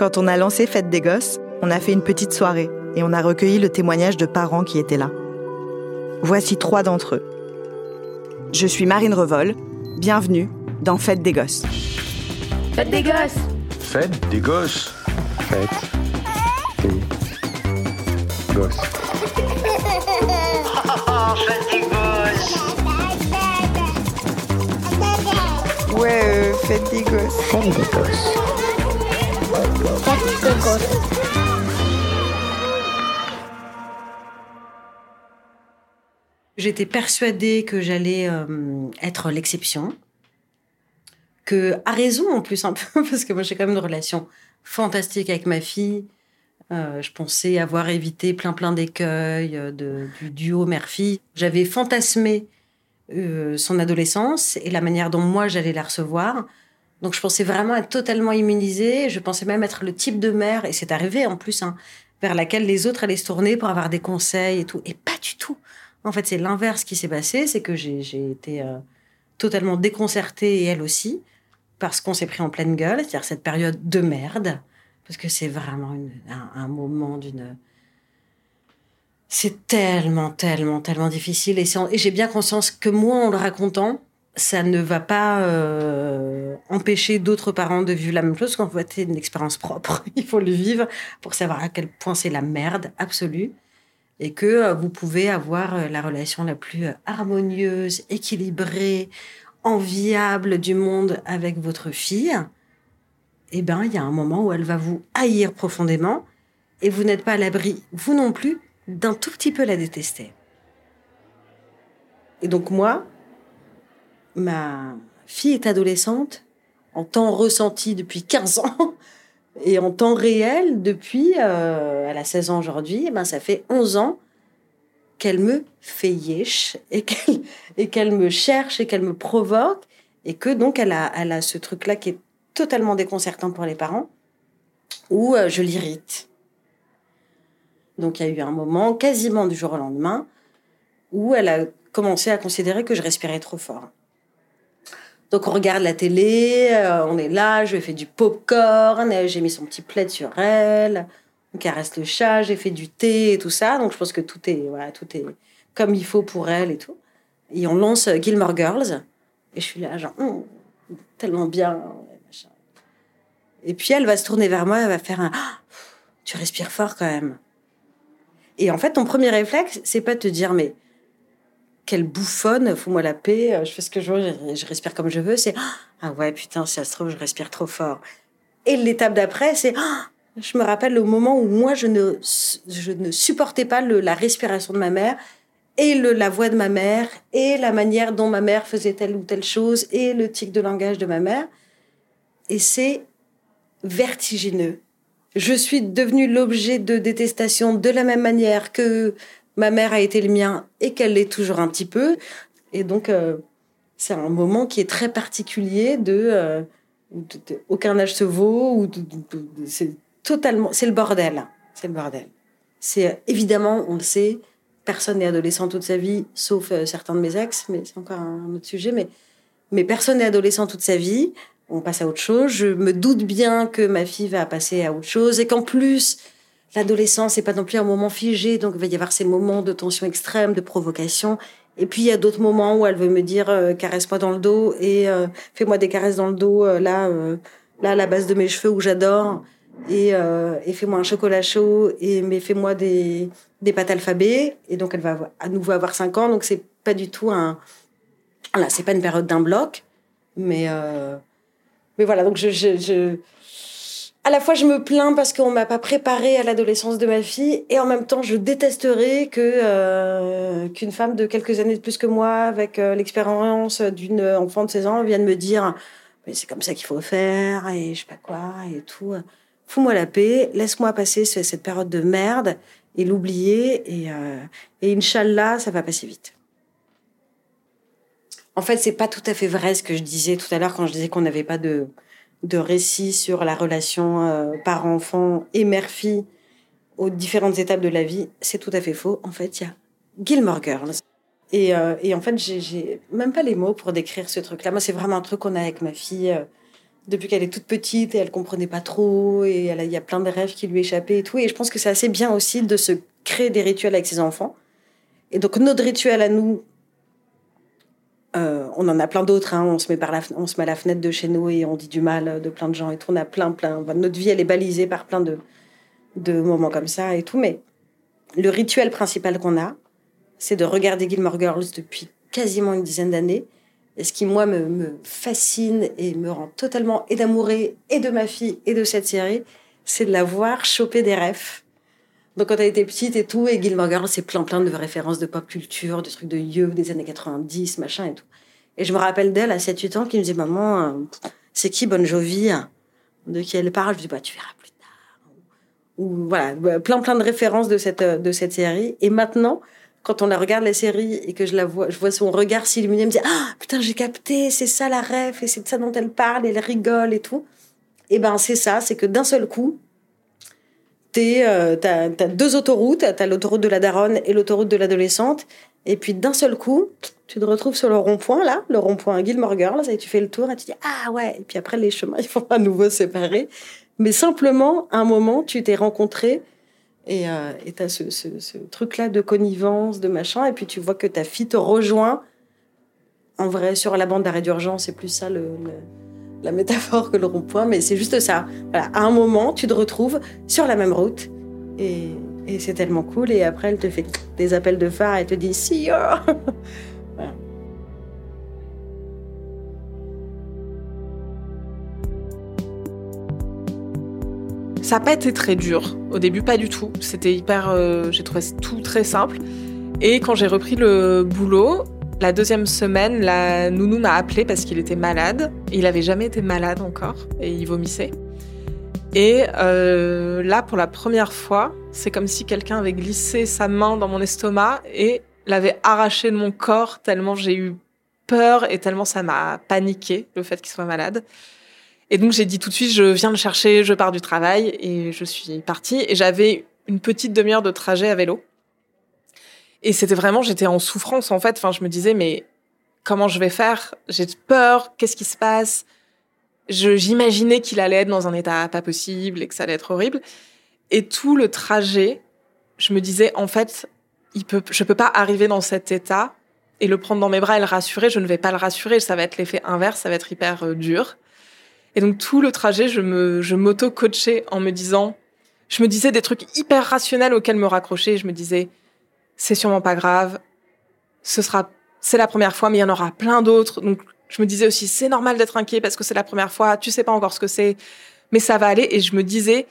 Quand on a lancé Fête des Gosses, on a fait une petite soirée et on a recueilli le témoignage de parents qui étaient là. Voici trois d'entre eux. Je suis Marine Revol. Bienvenue dans Fête des Gosses. Fête des Gosses Fête des Gosses Fête des Gosses. Fête des Gosses Ouais, euh, Fête des Gosses. Fête des gosses. J'étais persuadée que j'allais euh, être l'exception. Que, à raison en plus un peu, parce que moi j'ai quand même une relation fantastique avec ma fille. Euh, je pensais avoir évité plein plein d'écueils euh, du duo mère-fille. J'avais fantasmé son adolescence et la manière dont moi j'allais la recevoir. Donc je pensais vraiment être totalement immunisée. Je pensais même être le type de mère, et c'est arrivé en plus, hein, vers laquelle les autres allaient se tourner pour avoir des conseils et tout. Et pas du tout. En fait, c'est l'inverse qui s'est passé, c'est que j'ai été euh, totalement déconcertée, et elle aussi, parce qu'on s'est pris en pleine gueule, c'est-à-dire cette période de merde, parce que c'est vraiment une- un, moment d'une... C'est tellement, tellement, tellement difficile, et, et j'ai bien conscience que moi, en le racontant, ça ne va pas euh, empêcher d'autres parents de vivre la même chose, qu'en fait, c'est une expérience propre. Il faut le vivre pour savoir à quel point c'est la merde absolue et que euh, vous pouvez avoir euh, la relation la plus harmonieuse, équilibrée, enviable du monde avec votre fille, eh ben, il y a un moment où elle va vous haïr profondément et vous n'êtes pas à l'abri, vous non plus, d'un tout petit peu la détester. Et donc moi, ma fille est adolescente en temps ressenti depuis 15 ans et en temps réel depuis, euh, elle a 16 ans aujourd'hui, eh ben ça fait 11 ans qu'elle me fait yesh et qu'elle et me cherche et qu'elle me provoque et que donc elle a, elle a ce truc-là qui est totalement déconcertant pour les parents où euh, je l'irrite. Donc il y a eu un moment, quasiment du jour au lendemain, où elle a commencé à considérer que je respirais trop fort. Donc on regarde la télé, euh, on est là, je lui ai fait du popcorn, j'ai mis son petit plaid sur elle, on caresse le chat, j'ai fait du thé et tout ça. Donc je pense que tout est, voilà, tout est comme il faut pour elle et tout. Et on lance Gilmore Girls, et je suis là genre Hum, tellement bien. Et puis elle va se tourner vers moi, elle va faire un Ah, tu respires fort quand même. Et en fait, ton premier réflexe, c'est pas de te dire mais quelle bouffonne, fous-moi la paix, euh, je fais ce que je veux, je, respire comme je veux. C'est ah ouais, putain, si ça se trouve, je respire trop fort. Et l'étape d'après, c'est ah, je me rappelle le moment où moi, je ne, je ne supportais pas la respiration de ma mère et la voix de ma mère et la manière dont ma mère faisait telle ou telle chose et le tic de langage de ma mère. Et c'est vertigineux. Je suis devenue l'objet de détestation de la même manière que ma mère a été le mien et qu'elle l'est toujours un petit peu. Et donc, euh, c'est un moment qui est très particulier de, euh, aucun âge se vaut, ou c'est totalement, c'est le bordel. C'est le bordel. C'est euh, évidemment, on le sait, personne n'est adolescent toute sa vie, sauf certains de mes ex, mais c'est encore un autre sujet. Mais, mais personne n'est adolescent toute sa vie. On passe à autre chose. Je me doute bien que ma fille va passer à autre chose et qu'en plus, l'adolescence n'est pas non plus un moment figé. Donc, il va y avoir ces moments de tension extrême, de provocation. Et puis, il y a d'autres moments où elle veut me dire euh, caresse-moi dans le dos et euh, fais-moi des caresses dans le dos, euh, là, euh, là, à la base de mes cheveux où j'adore. et, euh, et fais-moi un chocolat chaud et mais fais-moi des, des pâtes alphabet. Et donc elle va à nouveau avoir 5 ans, donc c'est pas du tout un. Voilà, c'est pas une période d'un bloc, mais euh, mais voilà. Donc je, je, je- à la fois je me plains parce qu'on m'a pas préparé à l'adolescence de ma fille, et en même temps je détesterais que euh, qu'une femme de quelques années de plus que moi, avec euh, l'expérience d'une enfant de 16 ans, vienne me dire mais c'est comme ça qu'il faut faire et je sais pas quoi et tout. Fous-moi la paix, laisse-moi passer ce- cette période de merde et l'oublier et, euh, et Inch'Allah, ça va passer vite. En fait, c'est pas tout à fait vrai ce que je disais tout à l'heure quand je disais qu'on n'avait pas de, de récit sur la relation euh, parent-enfant et mère-fille aux différentes étapes de la vie. C'est tout à fait faux. En fait, il y a Gilmore Girls. Et, euh, et en fait, j'ai- même pas les mots pour décrire ce truc-là. Moi, c'est vraiment un truc qu'on a avec ma fille euh, depuis qu'elle est toute petite et elle comprenait pas trop et il y a plein de rêves qui lui échappaient et tout. Et je pense que c'est assez bien aussi de se créer des rituels avec ses enfants. Et donc, notre rituel à nous, euh, on en a plein d'autres. Hein. On, se met par la, on se met à la fenêtre de chez nous et on dit du mal de plein de gens et tout. On a plein, plein. Notre vie, elle est balisée par plein de, de moments comme ça et tout. Mais le rituel principal qu'on a, c'est de regarder Gilmore Girls depuis quasiment une dizaine d'années. Et ce qui, moi, me, me fascine et me rend totalement et d'amoureux et de ma fille et de cette série, c'est de la voir choper des rêves. Donc, quand elle était petite et tout, et Gilmore Girls, c'est plein, plein de références de pop culture, de trucs de yeux des années 90, machin et tout. Et je me rappelle d'elle à 7-8 ans qui me disait Maman, euh, c'est qui Bon Jovi hein? De qui elle parle? Je dis Bah, tu verras plus tard. Ou voilà, bah, plein, plein de références de cette, euh, de cette série. Et maintenant, quand on la regarde la série et que je la vois, je vois son regard s'illuminer, me dit ah putain j'ai capté, c'est ça la rêve et c'est de ça dont elle parle, et elle rigole et tout. Et ben c'est ça, c'est que d'un seul coup, euh, t'as, deux autoroutes, t'as l'autoroute de la daronne et l'autoroute de l'adolescente, et puis d'un seul coup, tu te retrouves sur le rond-point là, le rond-point Gilmore Girls, et tu fais le tour et tu dis ah ouais, et puis après les chemins ils vont à nouveau se séparer, mais simplement à un moment tu t'es rencontré et euh, et t'as ce, ce, truc-là de connivence, de machin, et puis tu vois que ta fille te rejoint. En vrai, sur la bande d'arrêt d'urgence, c'est plus ça le- la métaphore que le rond-point, mais c'est juste ça. Voilà, à un moment, tu te retrouves sur la même route, et, c'est tellement cool. Et après, elle te fait des appels de phare, et te dit see you. Voilà. Ça n'a pas été très dur. Au début, pas du tout. C'était hyper. euh, j'ai trouvé tout très simple. Et quand j'ai repris le boulot, la deuxième semaine, la nounou m'a appelé parce qu'il était malade. Il avait jamais été malade encore et il vomissait. Et euh, là, pour la première fois, c'est comme si quelqu'un avait glissé sa main dans mon estomac et l'avait arraché de mon corps tellement j'ai eu peur et tellement ça m'a paniqué le fait qu'il soit malade. Et donc j'ai dit tout de suite, je viens le chercher, je pars du travail et je suis partie. Et j'avais une petite demi-heure de trajet à vélo. Et c'était vraiment, j'étais en souffrance en fait. Enfin, je me disais, mais comment je vais faire? J'ai peur, qu'est-ce qui se passe? J'imaginais qu'il allait être dans un état pas possible et que ça allait être horrible. Et tout le trajet, je me disais, en fait, il peut, je peux pas arriver dans cet état et le prendre dans mes bras et le rassurer. Je ne vais pas le rassurer. Ça va être l'effet inverse, ça va être hyper euh, dur. Et donc tout le trajet, je me, je m'auto-coachais en me disant, je me disais des trucs hyper rationnels auxquels me raccrocher. Je me disais, c'est sûrement pas grave. Ce sera, c'est la première fois, mais il y en aura plein d'autres. Donc je me disais aussi, c'est normal d'être inquiet parce que c'est la première fois. Tu sais pas encore ce que c'est, mais ça va aller. Et je me disais,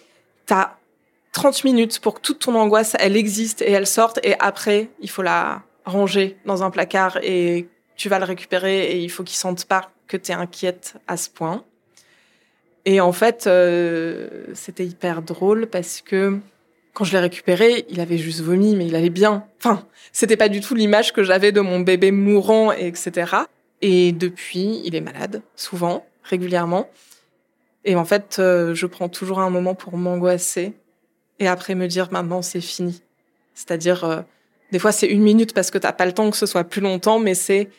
t'as 30 minutes pour que toute ton angoisse, elle existe et elle sorte. Et après, il faut la ranger dans un placard et tu vas le récupérer et il faut qu'il sente pas que t'es inquiète à ce point. Et en fait, euh, c'était hyper drôle parce que quand je l'ai récupéré, il avait juste vomi, mais il allait bien. Enfin, c'était pas du tout l'image que j'avais de mon bébé mourant, et etc. Et depuis, il est malade, souvent, régulièrement. Et en fait, euh, je prends toujours un moment pour m'angoisser et après me dire maintenant c'est fini. C'est-à-dire, euh, des fois c'est une minute parce que t'as pas le temps que ce soit plus longtemps, mais c'est,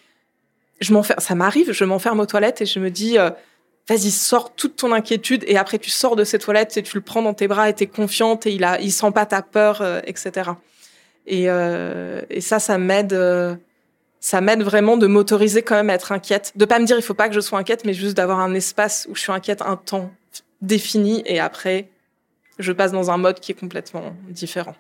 je m'enferme, ça m'arrive, je m'enferme aux toilettes et je me dis, euh, vas-y, sors toute ton inquiétude et après tu sors de ces toilettes et tu le prends dans tes bras et t'es confiante et il a, il sent pas ta peur, euh, etc. Et, euh, et ça, ça m'aide, euh, ça m'aide vraiment de m'autoriser quand même à être inquiète, de pas me dire il faut pas que je sois inquiète, mais juste d'avoir un espace où je suis inquiète un temps défini et après je passe dans un mode qui est complètement différent.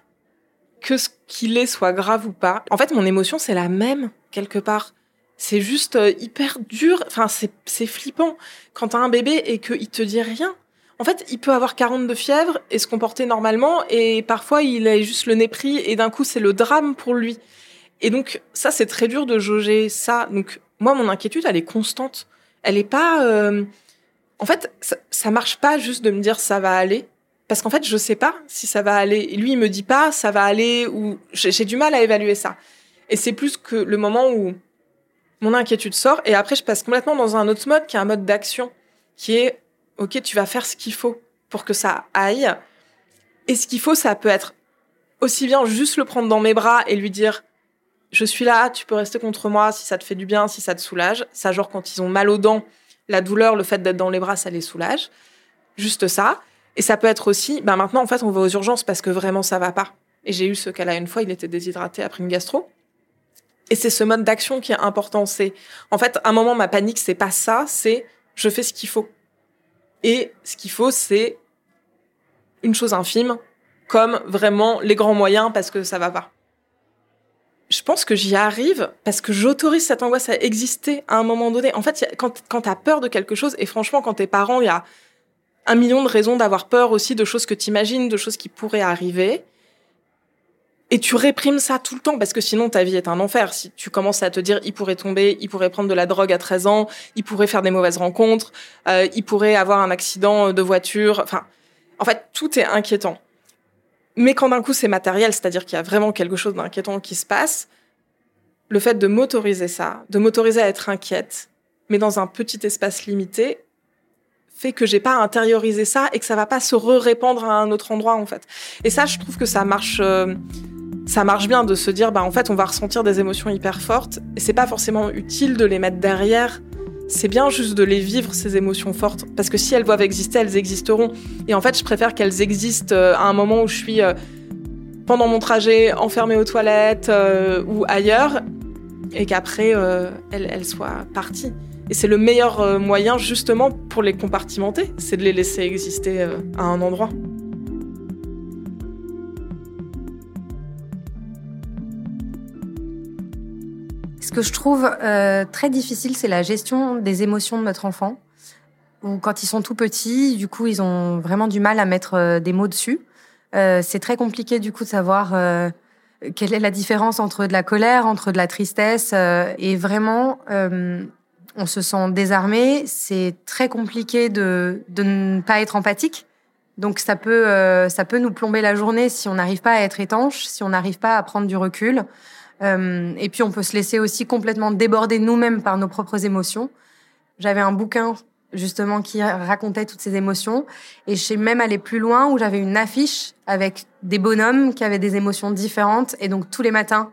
Que ce qu'il est soit grave ou pas, en fait, mon émotion, c'est la même, quelque part. C'est juste euh, hyper dur, enfin, c'est flippant. Quand t'as un bébé et qu'il te dit rien, en fait, il peut avoir 40 de fièvre et se comporter normalement, et parfois, il a juste le nez pris, et d'un coup, c'est le drame pour lui. Et donc, ça, c'est très dur de jauger ça. Donc, moi, mon inquiétude, elle est constante. Elle est pas... Euh, en fait, ça, ça marche pas juste de me dire ça va aller. Parce qu'en fait, je sais pas si ça va aller. Et lui, il me dit pas ça va aller ou j'ai du mal à évaluer ça. Et c'est plus que le moment où mon inquiétude sort et après, je passe complètement dans un autre mode qui est un mode d'action qui est OK, tu vas faire ce qu'il faut pour que ça aille. Et ce qu'il faut, ça peut être aussi bien juste le prendre dans mes bras et lui dire je suis là, tu peux rester contre moi si ça te fait du bien, si ça te soulage. Ça, genre quand ils ont mal aux dents, la douleur, le fait d'être dans les bras, ça les soulage. Juste ça. Et ça peut être aussi, ben maintenant, en fait, on va aux urgences parce que vraiment, ça va pas. Et j'ai eu ce cas-là une fois, il était déshydraté après une gastro. Et c'est ce mode d'action qui est important. C'est, en fait, un moment, ma panique, c'est pas ça, c'est je fais ce qu'il faut. Et ce qu'il faut, c'est une chose infime, comme vraiment les grands moyens parce que ça va pas je pense que j'y arrive parce que j'autorise cette angoisse à exister à un moment donné. En fait, quand, quand tu as peur de quelque chose, et franchement, quand t'es parent, il y a un million de raisons d'avoir peur aussi de choses que tu imagines, de choses qui pourraient arriver. Et tu réprimes ça tout le temps parce que sinon ta vie est un enfer. Si tu commences à te dire il pourrait tomber, il pourrait prendre de la drogue à 13 ans, il pourrait faire des mauvaises rencontres, euh, il pourrait avoir un accident de voiture. Enfin, en fait, tout est inquiétant. Mais quand d'un coup c'est matériel, c'est-à-dire qu'il y a vraiment quelque chose d'inquiétant qui se passe, le fait de m'autoriser ça, de m'autoriser à être inquiète, mais dans un petit espace limité, fait que j'ai pas intériorisé ça et que ça va pas se re-répandre à un autre endroit en fait. Et ça, je trouve que ça marche, euh, ça marche bien de se dire bah en fait on va ressentir des émotions hyper fortes c'est pas forcément utile de les mettre derrière c'est bien juste de les vivre, ces émotions fortes. Parce que si elles doivent exister, elles existeront. Et en fait, je préfère qu'elles existent euh, à un moment où je suis euh, pendant mon trajet enfermée aux toilettes euh, ou ailleurs, et qu'après, elles, soient parties. Et c'est le meilleur moyen justement pour les compartimenter, c'est de les laisser exister à un endroit. Ce que je trouve euh, très difficile, c'est la gestion des émotions de notre enfant. Ou quand ils sont tout petits, du coup, ils ont vraiment du mal à mettre euh, des mots dessus. Euh, c'est très compliqué du coup de savoir quelle est la différence entre de la colère, entre de la tristesse. et vraiment, on se sent désarmé. C'est très compliqué de, de ne pas être empathique. Donc ça peut, ça peut nous plomber la journée si on n'arrive pas à être étanche, si on n'arrive pas à prendre du recul. Euh, et puis on peut se laisser aussi complètement déborder nous-mêmes par nos propres émotions. J'avais un bouquin justement qui racontait toutes ces émotions et suis même allé plus loin où j'avais une affiche avec des bonhommes qui avaient des émotions différentes et donc tous les matins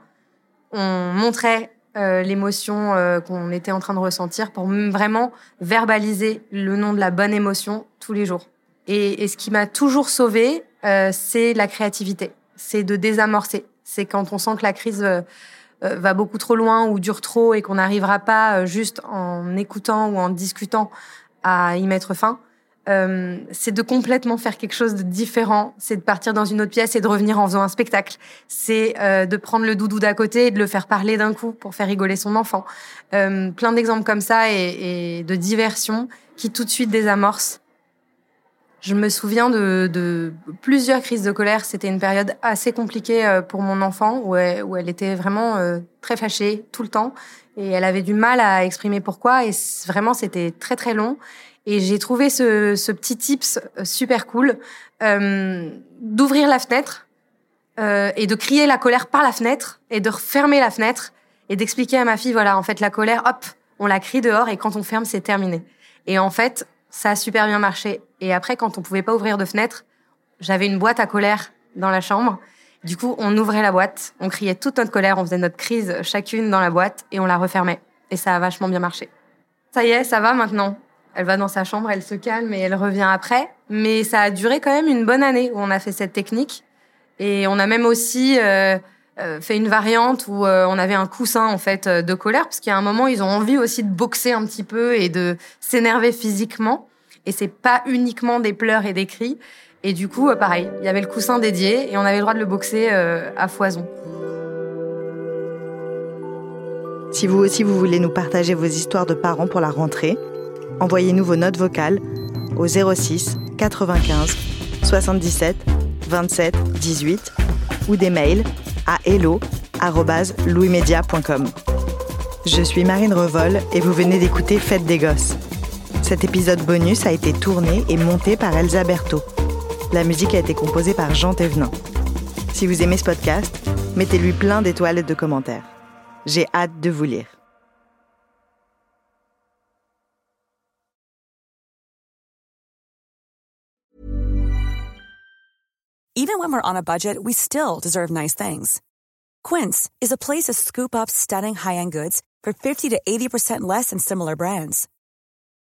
on montrait euh, l'émotion euh, qu'on était en train de ressentir pour vraiment verbaliser le nom de la bonne émotion tous les jours. Et, ce qui m'a toujours sauvée, c'est la créativité, c'est de désamorcer, c'est quand on sent que la crise euh, euh, va beaucoup trop loin ou dure trop et qu'on n'arrivera pas euh, juste en écoutant ou en discutant à y mettre fin. c'est de complètement faire quelque chose de différent, c'est de partir dans une autre pièce et de revenir en faisant un spectacle. C'est de prendre le doudou d'à côté et de le faire parler d'un coup pour faire rigoler son enfant. plein d'exemples comme ça et, et, de diversion qui tout de suite désamorcent je me souviens de, plusieurs crises de colère. C'était une période assez compliquée euh, pour mon enfant où elle, était vraiment euh, très fâchée tout le temps et elle avait du mal à exprimer pourquoi et vraiment c'était très très long. Et j'ai trouvé ce, petit tips euh, super cool d'ouvrir la fenêtre et de crier la colère par la fenêtre et de refermer la fenêtre et d'expliquer à ma fille voilà en fait la colère hop on la crie dehors et quand on ferme c'est terminé. Et en fait ça a super bien marché. Et après, quand on pouvait pas ouvrir de fenêtre, j'avais une boîte à colère dans la chambre. Du coup, on ouvrait la boîte, on criait toute notre colère, on faisait notre crise chacune dans la boîte et on la refermait. Et ça a vachement bien marché. Ça y est, ça va maintenant. Elle va dans sa chambre, elle se calme et elle revient après. Mais ça a duré quand même une bonne année où on a fait cette technique. Et on a même aussi euh, euh, fait une variante où euh, on avait un coussin en fait de colère parce a un moment ils ont envie aussi de boxer un petit peu et de s'énerver physiquement et c'est pas uniquement des pleurs et des cris. Et du coup, euh, pareil, il y avait le coussin dédié et on avait le droit de le boxer euh, à foison. Si vous aussi vous voulez nous partager vos histoires de parents pour la rentrée, envoyez-nous vos notes vocales au 06 95 77 27 18 ou des mails à hello@louismedia.com. Je suis Marine Revol et vous venez d'écouter Fête des gosses. Cet épisode bonus a été tourné et monté par Elsa Berthaud. La musique a été composée par Jean Thévenin. Si vous aimez ce podcast, mettez-lui plein d'étoiles et de commentaires. J'ai hâte de vous lire. Even when we're on a budget, we still deserve nice things. Quince is a place to scoop up stunning high-end goods for 50 to 80% less than similar brands.